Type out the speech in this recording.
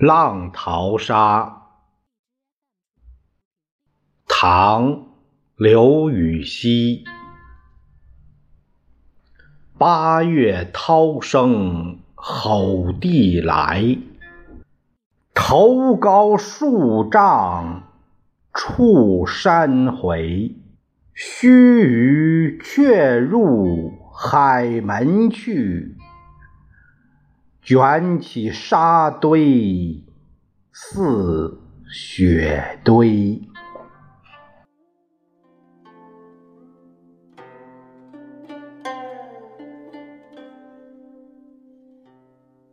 浪淘沙，唐·刘禹锡。八月涛声吼地来，头高数丈触山回。须臾却入海门去。卷起沙堆似雪堆。